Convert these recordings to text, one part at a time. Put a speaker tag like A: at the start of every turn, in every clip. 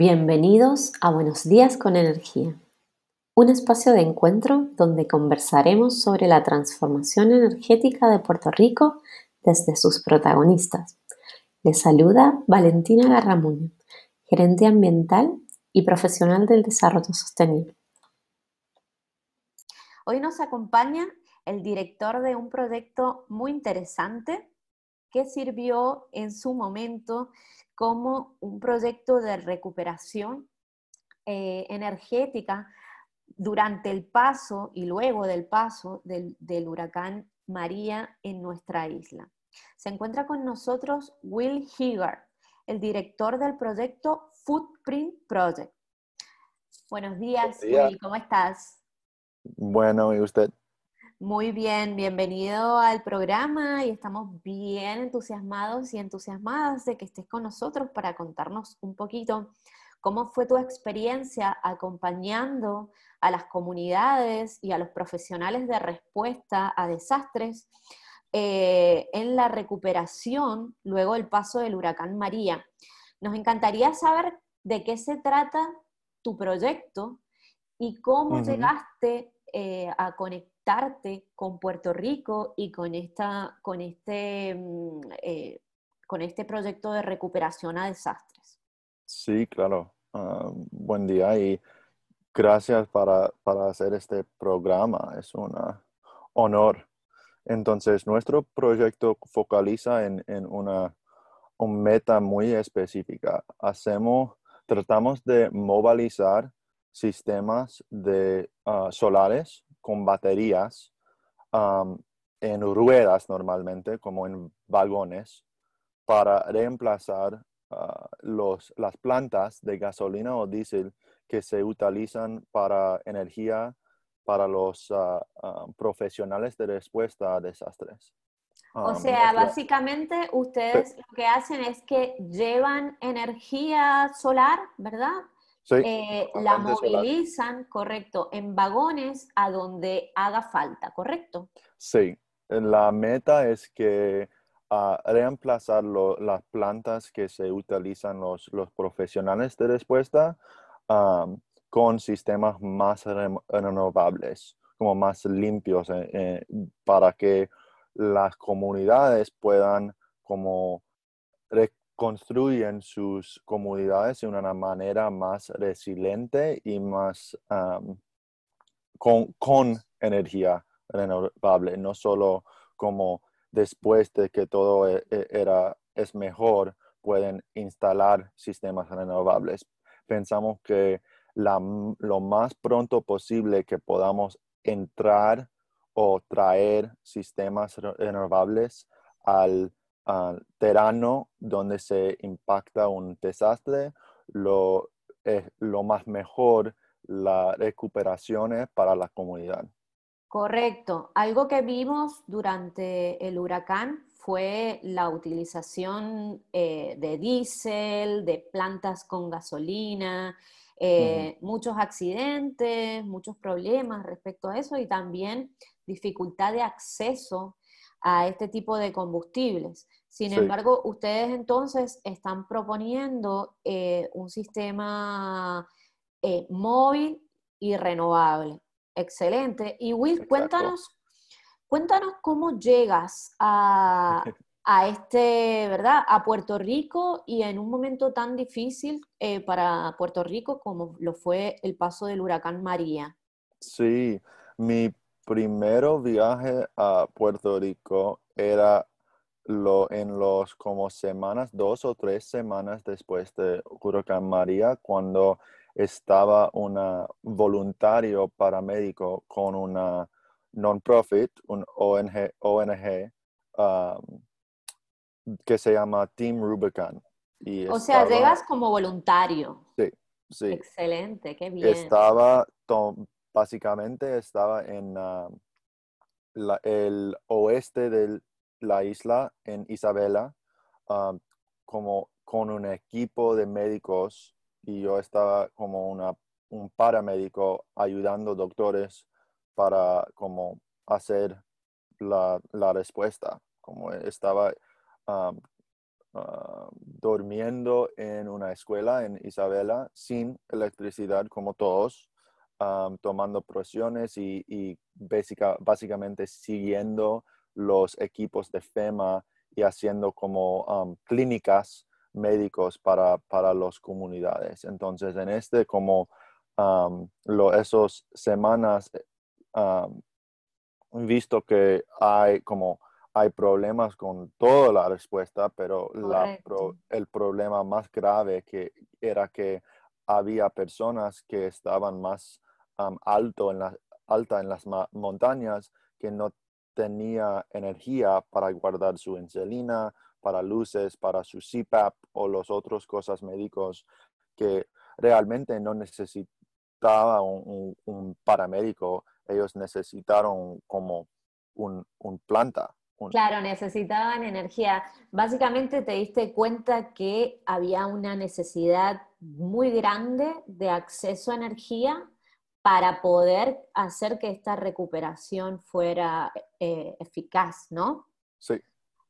A: Bienvenidos a Buenos Días con Energía, un espacio de encuentro donde conversaremos sobre la transformación energética de Puerto Rico desde sus protagonistas. Les saluda Valentina Garramuño, gerente ambiental y profesional del desarrollo sostenible. Hoy nos acompaña el director de un proyecto muy interesante que sirvió en su momento como un proyecto de recuperación eh, energética durante el paso y luego del paso del, huracán María en nuestra isla. Se encuentra con nosotros Will Higgard, el director del proyecto Footprint Project. Buenos días, Will, ¿cómo estás?
B: Bueno, ¿y usted?
A: Muy bien, bienvenido al programa y estamos bien entusiasmados y entusiasmadas de que estés con nosotros para contarnos un poquito cómo fue tu experiencia acompañando a las comunidades y a los profesionales de respuesta a desastres eh, en la recuperación luego del paso del huracán María. Nos encantaría saber de qué se trata tu proyecto y cómo llegaste eh, a conectar con Puerto Rico y con, esta, con, este, mm, eh, con este proyecto de recuperación a desastres.
B: Sí, claro. Ah, buen día y gracias para, hacer este programa. Es un honor. Entonces, nuestro proyecto focaliza en, una, meta muy específica. Hacemos, tratamos de movilizar sistemas de ah, solares con baterías en ruedas normalmente, como en vagones, para reemplazar ah, los, las plantas de gasolina o diésel que se utilizan para energía para los ah, ah, profesionales de respuesta a desastres.
A: O sea, básicamente ustedes lo que hacen es que llevan energía solar, ¿verdad? Eh, la movilizan, correcto, en vagones a donde haga falta, ¿correcto?
B: Sí, la meta es que uh, reemplazar las plantas que se utilizan los, los profesionales de respuesta con sistemas más renovables, como más limpios, eh, eh, para que las comunidades puedan como construyen sus comunidades de una manera más resiliente y más con, energía renovable, no solo como después de que todo e, e, era, es mejor, pueden instalar sistemas renovables. Pensamos que lo más pronto posible que podamos entrar o traer sistemas renovables al terreno donde se impacta un desastre, lo, es lo más mejor la recuperación es para la comunidad.
A: Correcto. Algo que vimos durante el huracán fue la utilización eh, de diésel, de plantas con gasolina, eh, muchos accidentes, muchos problemas respecto a eso y también dificultad de acceso a este tipo de combustibles. Sin embargo, ustedes entonces están proponiendo eh, un sistema eh, móvil y renovable. Excelente. Y Will, cuéntanos, cuéntanos cómo llegas a, este, ¿verdad? A Puerto Rico y en un momento tan difícil eh, para Puerto Rico como lo fue el paso del huracán María.
B: Sí, mi primero viaje a Puerto Rico era lo, en los como semanas, dos o tres semanas después de Huracán María, cuando estaba un voluntario paramédico con una non-profit, un ONG, ONG um, que se llama Team Rubicon.
A: Y o sea, llegas como voluntario.
B: Sí, sí.
A: Excelente, qué bien.
B: Estaba básicamente estaba en ah, el oeste de la isla, en Isabela, ah, como con un equipo de médicos y yo estaba como una, un paramédico ayudando doctores para como hacer la, respuesta. Como estaba ah, ah, durmiendo en una escuela en Isabela sin electricidad como todos, tomando presiones y, básicamente siguiendo los equipos de FEMA y haciendo como clínicas médicos para, para las comunidades. Entonces, en este, como lo, esos semanas, visto que hay como hay problemas con toda la respuesta, pero el problema más grave que era que había personas que estaban más alto en la, alta en las montañas que no tenía energía para guardar su insulina, para luces, para su CPAP o las otras cosas médicos que realmente no necesitaba un, paramédico, ellos necesitaron como un, planta.
A: Claro, necesitaban energía. Básicamente te diste cuenta que había una necesidad muy grande de acceso a energía para poder hacer que esta recuperación fuera eh, eficaz, ¿no?
B: Sí.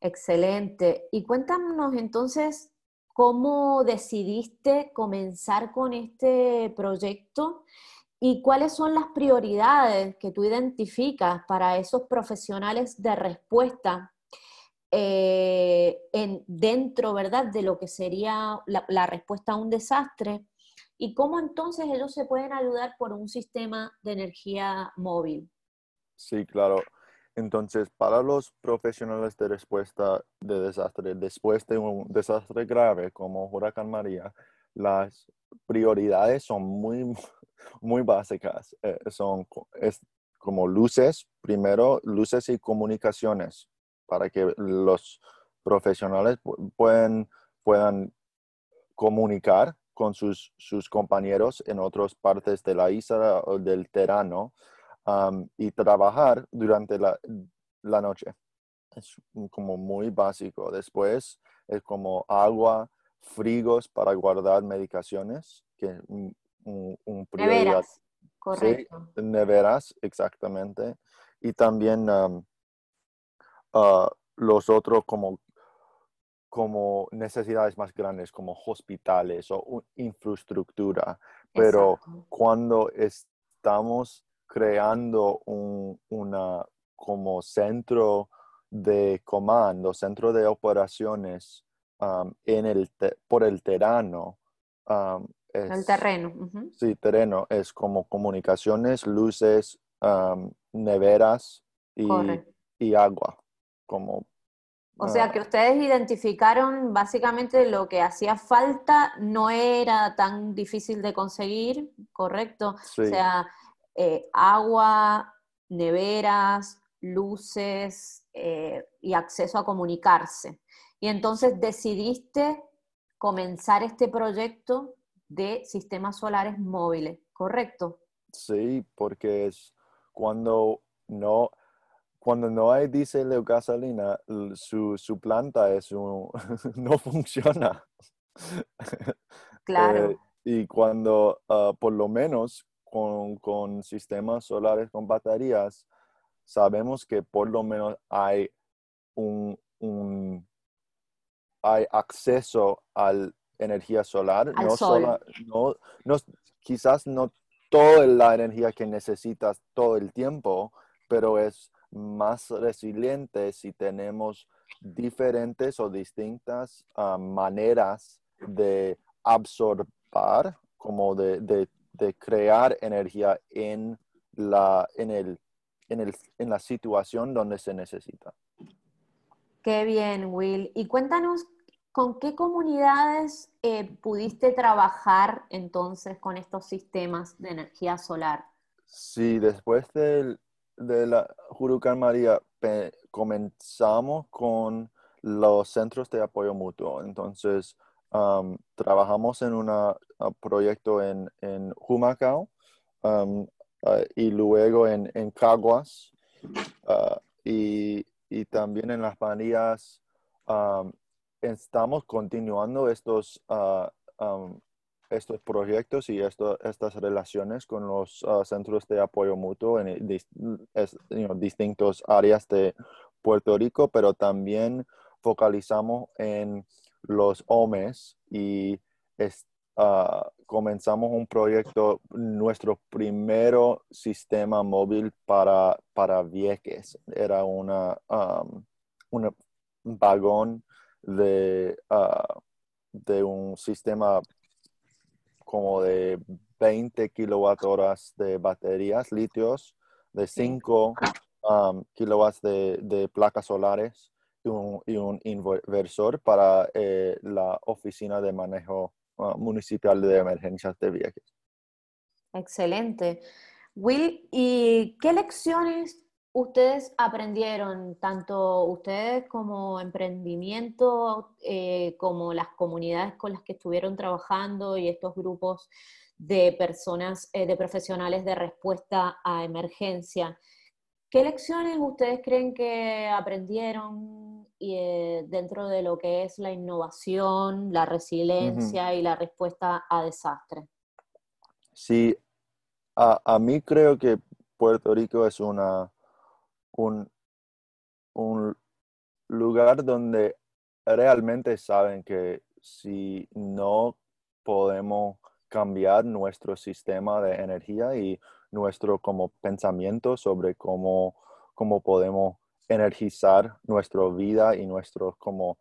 A: Excelente. Y cuéntanos entonces cómo decidiste comenzar con este proyecto y cuáles son las prioridades que tú identificas para esos profesionales de respuesta eh, en, dentro, ¿verdad?, de lo que sería la respuesta a un desastre y cómo entonces ellos se pueden ayudar por un sistema de energía móvil.
B: Sí, claro. Entonces, para los profesionales de respuesta de desastre, después de un desastre grave como Huracán María, las prioridades son muy, muy básicas. Eh, son es como luces, primero, luces y comunicaciones, para que los profesionales pueden, puedan comunicar con sus, sus compañeros en otras partes de la isla o del terreno y trabajar durante la, la, noche. Es como muy básico. Después es como agua, frigos para guardar medicaciones, que un, un,
A: prioridad. Neveras, correcto.
B: neveras, exactamente. Y también ah, los otros como como necesidades más grandes como hospitales o infraestructura, pero cuando estamos creando un una, como centro de comando, centro de operaciones en el por el terreno.
A: el terreno.
B: Sí, terreno es como comunicaciones, luces, neveras y, y agua, como
A: o sea ah. que ustedes identificaron básicamente lo que hacía falta, no era tan difícil de conseguir, ¿correcto? O sea, eh, agua, neveras, luces eh, y acceso a comunicarse. Y entonces decidiste comenzar este proyecto de sistemas solares móviles, ¿correcto?
B: Sí, porque es cuando no, cuando no hay diésel o gasolina, su, planta es no funciona.
A: Claro. Eh,
B: y cuando, ah, por lo menos con, sistemas solares con baterías, sabemos que por lo menos hay un, hay acceso a la energía solar. no, no, quizás no toda la energía que necesitas todo el tiempo, pero es más resilientes si tenemos diferentes o distintas ah, maneras de absorber, como de, crear energía en la, en, el, en, la situación donde se necesita.
A: Qué bien, Will. Y cuéntanos, ¿con qué comunidades eh, pudiste trabajar entonces con estos sistemas de energía solar?
B: Sí, después del, de la Jurucan María comenzamos con los centros de apoyo mutuo. Entonces, trabajamos en un proyecto en, en Humacao y luego en, en Caguas y, y, también en las Marías. estamos continuando estos uh, estos proyectos y estas relaciones con los ah, centros de apoyo mutuo en distintas áreas de Puerto Rico, pero también focalizamos en los homes y ah, comenzamos un proyecto, nuestro primero sistema móvil para, para. Era una, um, un vagón de, ah, de un sistema como de 20 kilowatt de baterías litios, de 5 um, kilowatts de, placas solares y un, inversor para eh, la oficina de manejo uh, municipal de emergencias de Vieques.
A: Excelente. Will, ¿y qué lecciones ustedes aprendieron, tanto ustedes como emprendimiento, eh, como las comunidades con las que estuvieron trabajando y estos grupos de personas, eh, de profesionales de respuesta a emergencia? ¿Qué lecciones ustedes creen que aprendieron eh, dentro de lo que es la innovación, la resiliencia y la respuesta a desastres?
B: Sí, a, mí creo que Puerto Rico es una, un, un lugar donde realmente saben que si no podemos cambiar nuestro sistema de energía y nuestro como pensamiento sobre cómo, cómo podemos energizar nuestra vida y nuestros como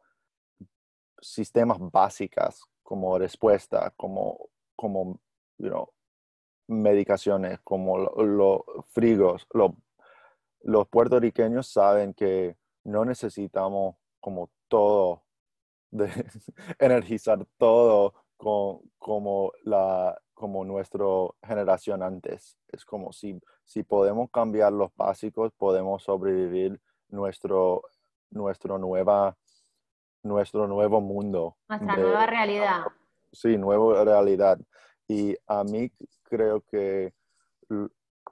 B: sistemas básicas como respuesta, como, como medicaciones, como los frigos. los puertorriqueños saben que no necesitamos como todo, de energizar todo con, como la, como nuestra generación antes. Es como si, si podemos cambiar los básicos, podemos sobrevivir nuestro, nuestro, nueva, nuestro nuevo mundo.
A: Nuestra nueva realidad.
B: Sí, nueva realidad. Y a mí creo que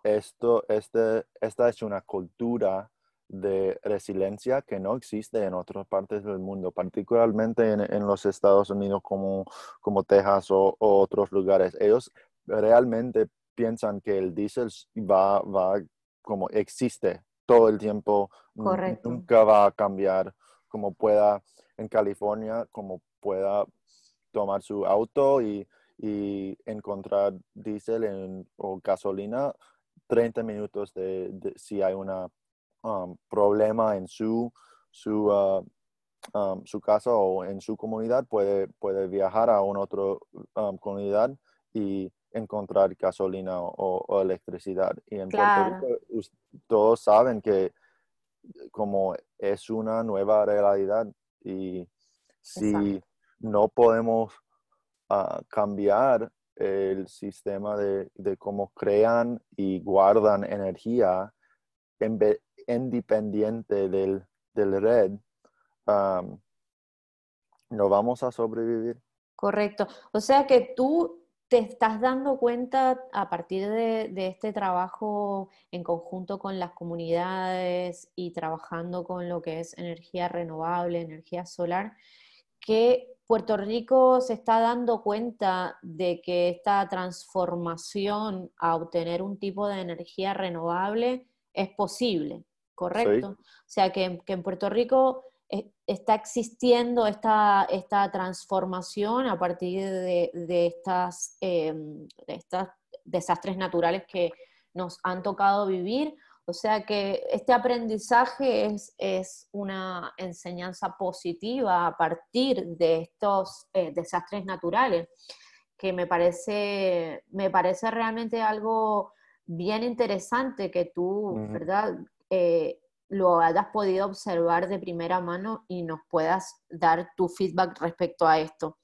B: esto, este, esta es una cultura de resiliencia que no existe en otras partes del mundo, particularmente en, los Estados Unidos como, como Texas o, otros lugares. Ellos realmente piensan que el diésel va, va como existe todo el tiempo, nunca va a cambiar como pueda en California, como pueda tomar su auto y, encontrar diésel o gasolina 30 minutos de si hay una Um, problema en su, su, uh, um, su casa o en su comunidad, puede, puede viajar a una otra um, comunidad y encontrar gasolina o, electricidad. Y en Puerto Rico todos saben que como es una nueva realidad y si no podemos uh, cambiar el sistema de, de, cómo crean y guardan energía, en, independiente del, del red, no vamos a sobrevivir.
A: Correcto. O sea que tú te estás dando cuenta a partir de, este trabajo en conjunto con las comunidades y trabajando con lo que es energía renovable, energía solar, que Puerto Rico se está dando cuenta de que esta transformación a obtener un tipo de energía renovable es posible. ¿correcto? O sea, que, en Puerto Rico eh, está existiendo esta, esta, transformación a partir de, estas, em, estos desastres naturales que nos han tocado vivir. O sea que este aprendizaje es, es una enseñanza positiva a partir de estos eh, desastres naturales, que me parece, me parece realmente algo bien interesante que tú, ¿verdad? Eh, lo hayas podido observar de primera mano y nos puedas dar tu feedback respecto a esto.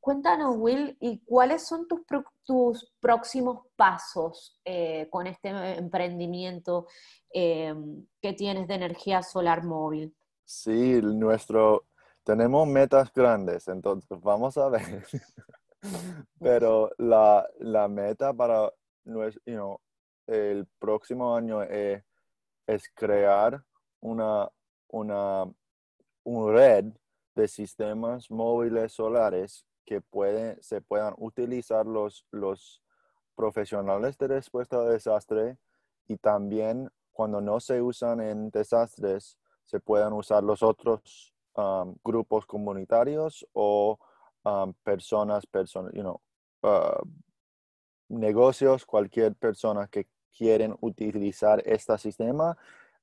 A: Cuéntanos, Will, ¿y cuáles son tus, tus próximos pasos eh, con este emprendimiento eh, que tienes de energía solar móvil?
B: Sí, nuestro, tenemos metas grandes, entonces vamos a ver. Pero la, la, meta para nuestro, el próximo año es es crear una, una red de sistemas móviles solares que pueden, se puedan utilizar los, los profesionales de respuesta a desastre y también cuando no se usan en desastres se puedan usar los otros um, grupos comunitarios o um, personas, know, uh, negocios, cualquier persona que quieren utilizar este sistema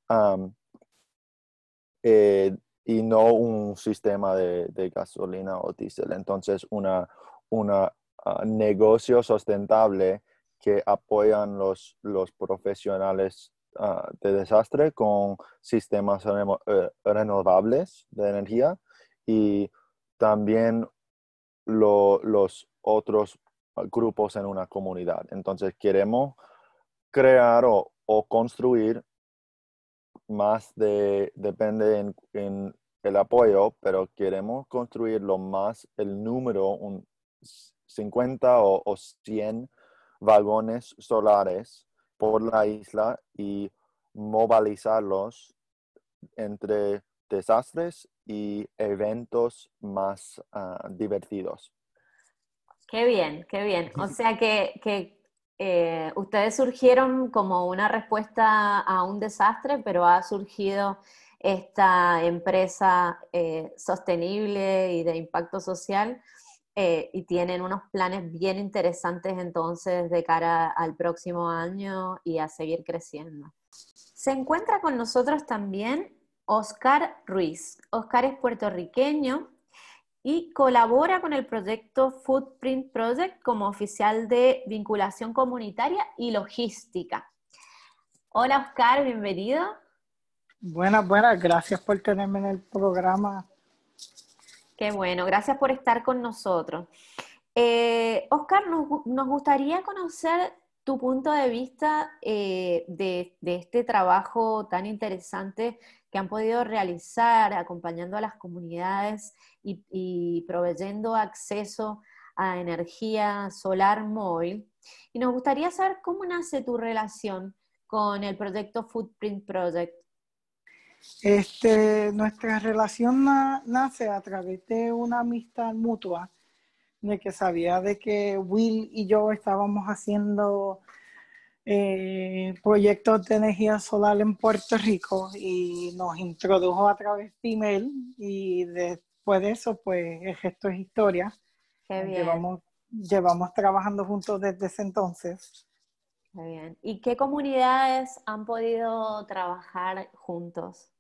B: um, eh, y no un sistema de, gasolina o diésel. Entonces, una, una uh, negocio sustentable que apoyan los, los profesionales uh, de desastre con sistemas eh, renovables de energía y también los otros grupos en una comunidad. Entonces queremos crear o, construir más de, depende en, el apoyo, pero queremos construir lo más, el número, un 50 o, o 100 vagones solares por la isla y movilizarlos entre desastres y eventos más ah, divertidos.
A: Qué bien, qué bien. O sea que, eh, ustedes surgieron como una respuesta a un desastre, pero ha surgido esta empresa eh, sostenible y de impacto social eh, y tienen unos planes bien interesantes entonces de cara al próximo año y a seguir creciendo. Se encuentra con nosotros también Oscar Ruiz. Oscar es puertorriqueño y colabora con el proyecto Footprint Project como oficial de vinculación comunitaria y logística. Hola Oscar, bienvenido.
C: Buenas, buenas, gracias por tenerme en el programa.
A: Qué bueno, gracias por estar con nosotros. Eh, Oscar, nos, nos, gustaría conocer tu punto de vista eh, de, de, este trabajo tan interesante que han podido realizar acompañando a las comunidades y, proveyendo acceso a energía solar móvil. Y nos gustaría saber cómo nace tu relación con el proyecto Footprint Project.
C: Este, nuestra relación nace a través de una amistad mutua, de que sabía de que Will y yo estábamos haciendo eh, proyectos de energía solar en Puerto Rico y nos introdujo a través de email y después de eso, pues el gesto es historia. Llevamos, llevamos trabajando juntos desde ese entonces.
A: Qué bien. ¿Y qué comunidades han podido trabajar juntos?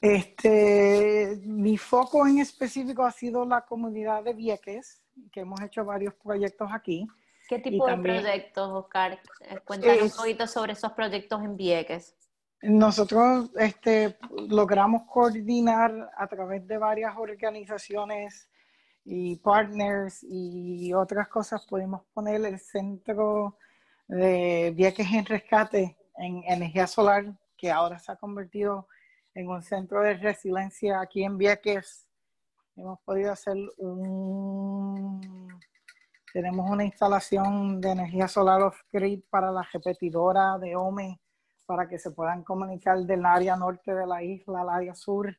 C: Este, mi foco en específico ha sido la comunidad de Vieques, que hemos hecho varios proyectos aquí.
A: ¿Qué tipo de proyectos, Oscar? Eh, cuéntanos un poquito sobre esos proyectos en Vieques.
C: Nosotros este, logramos coordinar a través de varias organizaciones y partners y otras cosas, pudimos poner el centro de Vieques en rescate en energía solar, que ahora se ha convertido en un centro de resiliencia aquí en Vieques. Hemos podido hacer un tenemos una instalación de energía solar off-grid para la repetidora de OME para que se puedan comunicar del área norte de la isla al área sur.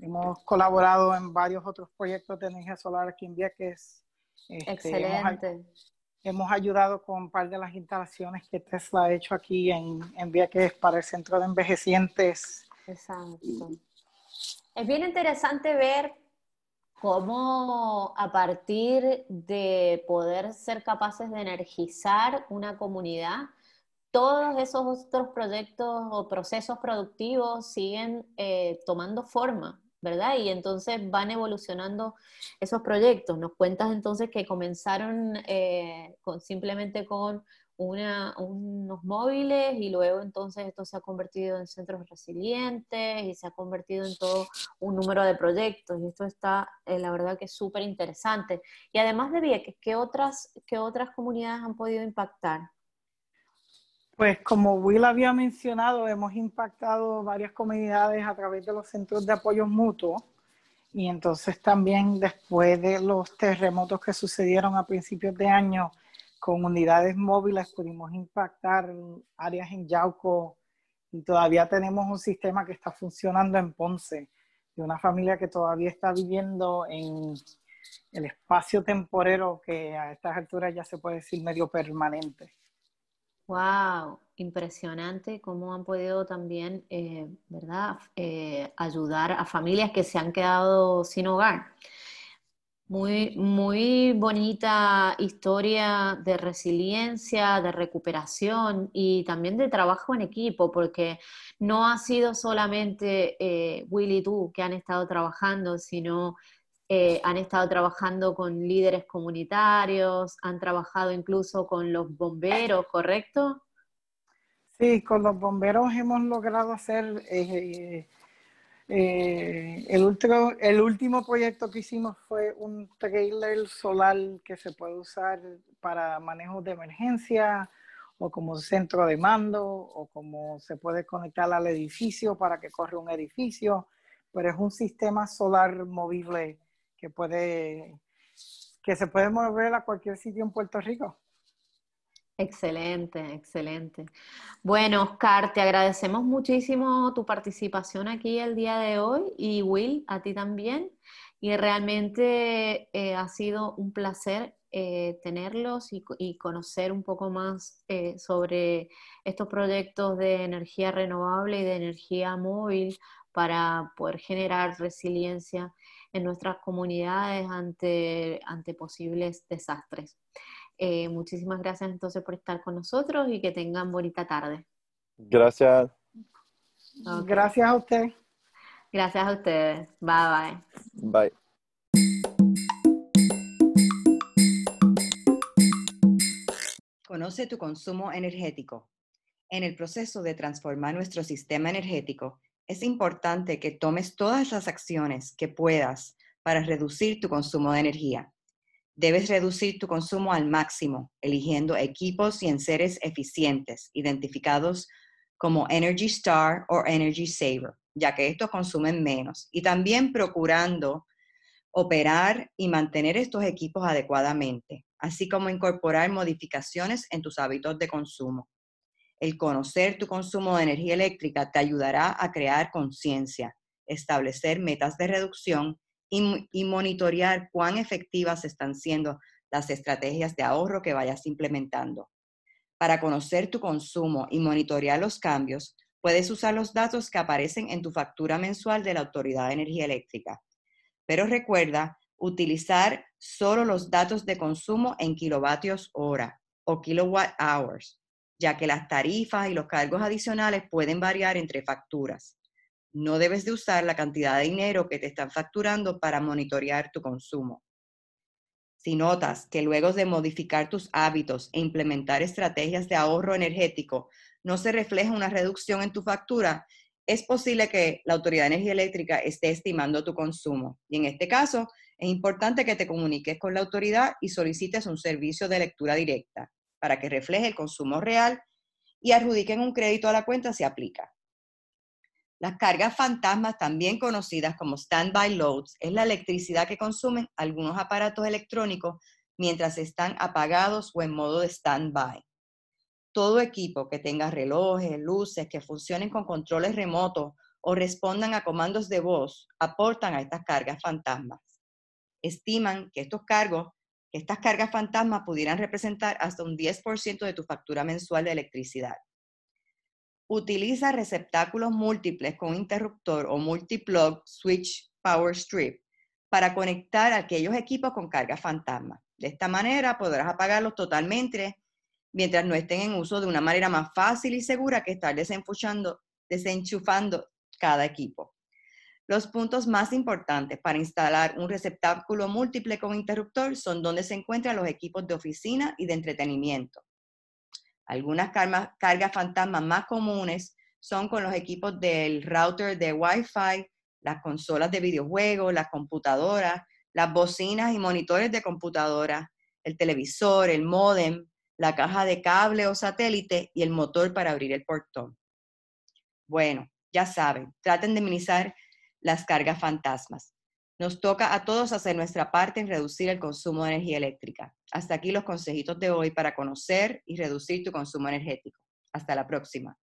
C: Hemos colaborado en varios otros proyectos de energía solar aquí en Vieques.
A: Este, Excelente.
C: Hemos, ayudado con un par de las instalaciones que Tesla ha hecho aquí en, en Vieques para el centro de envejecientes.
A: Exacto. Es bien interesante ver cómo a partir de poder ser capaces de energizar una comunidad, todos esos otros proyectos o procesos productivos siguen eh, tomando forma, ¿verdad? Y entonces van evolucionando esos proyectos. Nos cuentas entonces que comenzaron eh, simplemente con unos móviles y luego entonces esto se ha convertido en centros resilientes y se ha convertido en todo un número de proyectos y esto está, eh, la verdad que es súper interesante. Y además de Vieques, ¿qué otras, ¿qué otras comunidades han podido impactar?
C: Pues como Will había mencionado, hemos impactado varias comunidades a través de los centros de apoyo mutuo y entonces también después de los terremotos que sucedieron a principios de año, con unidades móviles pudimos impactar áreas en Yauco y todavía tenemos un sistema que está funcionando en Ponce, de una familia que todavía está viviendo en el espacio temporero que a estas alturas ya se puede decir medio permanente.
A: Wow, impresionante cómo han podido también, eh, ¿verdad?, eh, ayudar a familias que se han quedado sin hogar. Muy, muy bonita historia de resiliencia, de recuperación y también de trabajo en equipo, porque no ha sido solamente eh, Will y tú que han estado trabajando, sino eh, han estado trabajando con líderes comunitarios, han trabajado incluso con los bomberos, ¿correcto?
C: Sí, con los bomberos hemos logrado hacer eh, eh, el, último, el último proyecto que hicimos fue un trailer solar que se puede usar para manejo de emergencia o como centro de mando o como se puede conectar al edificio para que corra un edificio, pero es un sistema solar movible que puede, que se puede mover a cualquier sitio en Puerto Rico.
A: Excelente, excelente. Bueno, Oscar, te agradecemos muchísimo tu participación aquí el día de hoy y Will, a ti también. Y realmente eh, ha sido un placer eh, tenerlos y, conocer un poco más eh, sobre estos proyectos de energía renovable y de energía móvil para poder generar resiliencia en nuestras comunidades ante, ante posibles desastres. Eh, muchísimas gracias entonces por estar con nosotros y que tengan bonita tarde.
B: Gracias.
C: Gracias a usted.
A: Gracias a ustedes. Bye
B: bye. Bye.
D: Conoce tu consumo energético. En el proceso de transformar nuestro sistema energético, es importante que tomes todas las acciones que puedas para reducir tu consumo de energía. Debes reducir tu consumo al máximo, eligiendo equipos y enseres eficientes, identificados como Energy Star o Energy Saver, ya que estos consumen menos, y también procurando operar y mantener estos equipos adecuadamente, así como incorporar modificaciones en tus hábitos de consumo. El conocer tu consumo de energía eléctrica te ayudará a crear conciencia, establecer metas de reducción y, monitorear cuán efectivas están siendo las estrategias de ahorro que vayas implementando. Para conocer tu consumo y monitorear los cambios, puedes usar los datos que aparecen en tu factura mensual de la Autoridad de Energía Eléctrica. Pero recuerda utilizar solo los datos de consumo en kilovatios hora o kilowatt hours ya que las tarifas y los cargos adicionales pueden variar entre facturas. No debes de usar la cantidad de dinero que te están facturando para monitorear tu consumo. Si notas que luego de modificar tus hábitos e implementar estrategias de ahorro energético no se refleja una reducción en tu factura, es posible que la Autoridad de Energía Eléctrica esté estimando tu consumo. Y en este caso, es importante que te comuniques con la autoridad y solicites un servicio de lectura directa para que refleje el consumo real y adjudiquen un crédito a la cuenta si aplica. Las cargas fantasmas, también conocidas como standby loads, es la electricidad que consumen algunos aparatos electrónicos mientras están apagados o en modo de standby. Todo equipo que tenga relojes, luces, que funcionen con controles remotos o respondan a comandos de voz aportan a estas cargas fantasmas. Estiman que estos cargos que estas cargas fantasmas pudieran representar hasta un 10% de tu factura mensual de electricidad. Utiliza receptáculos múltiples con interruptor o multiplug switch power strip para conectar aquellos equipos con cargas fantasmas. De esta manera podrás apagarlos totalmente mientras no estén en uso de una manera más fácil y segura que estar desenchufando cada equipo. Los puntos más importantes para instalar un receptáculo múltiple con interruptor son donde se encuentran los equipos de oficina y de entretenimiento. Algunas cargas fantasmas más comunes son con los equipos del router de Wi-Fi, las consolas de videojuegos, las computadoras, las bocinas y monitores de computadora, el televisor, el modem, la caja de cable o satélite y el motor para abrir el portón. Bueno, ya saben, traten de minimizar las cargas fantasmas. Nos toca a todos hacer nuestra parte en reducir el consumo de energía eléctrica. Hasta aquí los consejitos de hoy para conocer y reducir tu consumo energético. Hasta la próxima.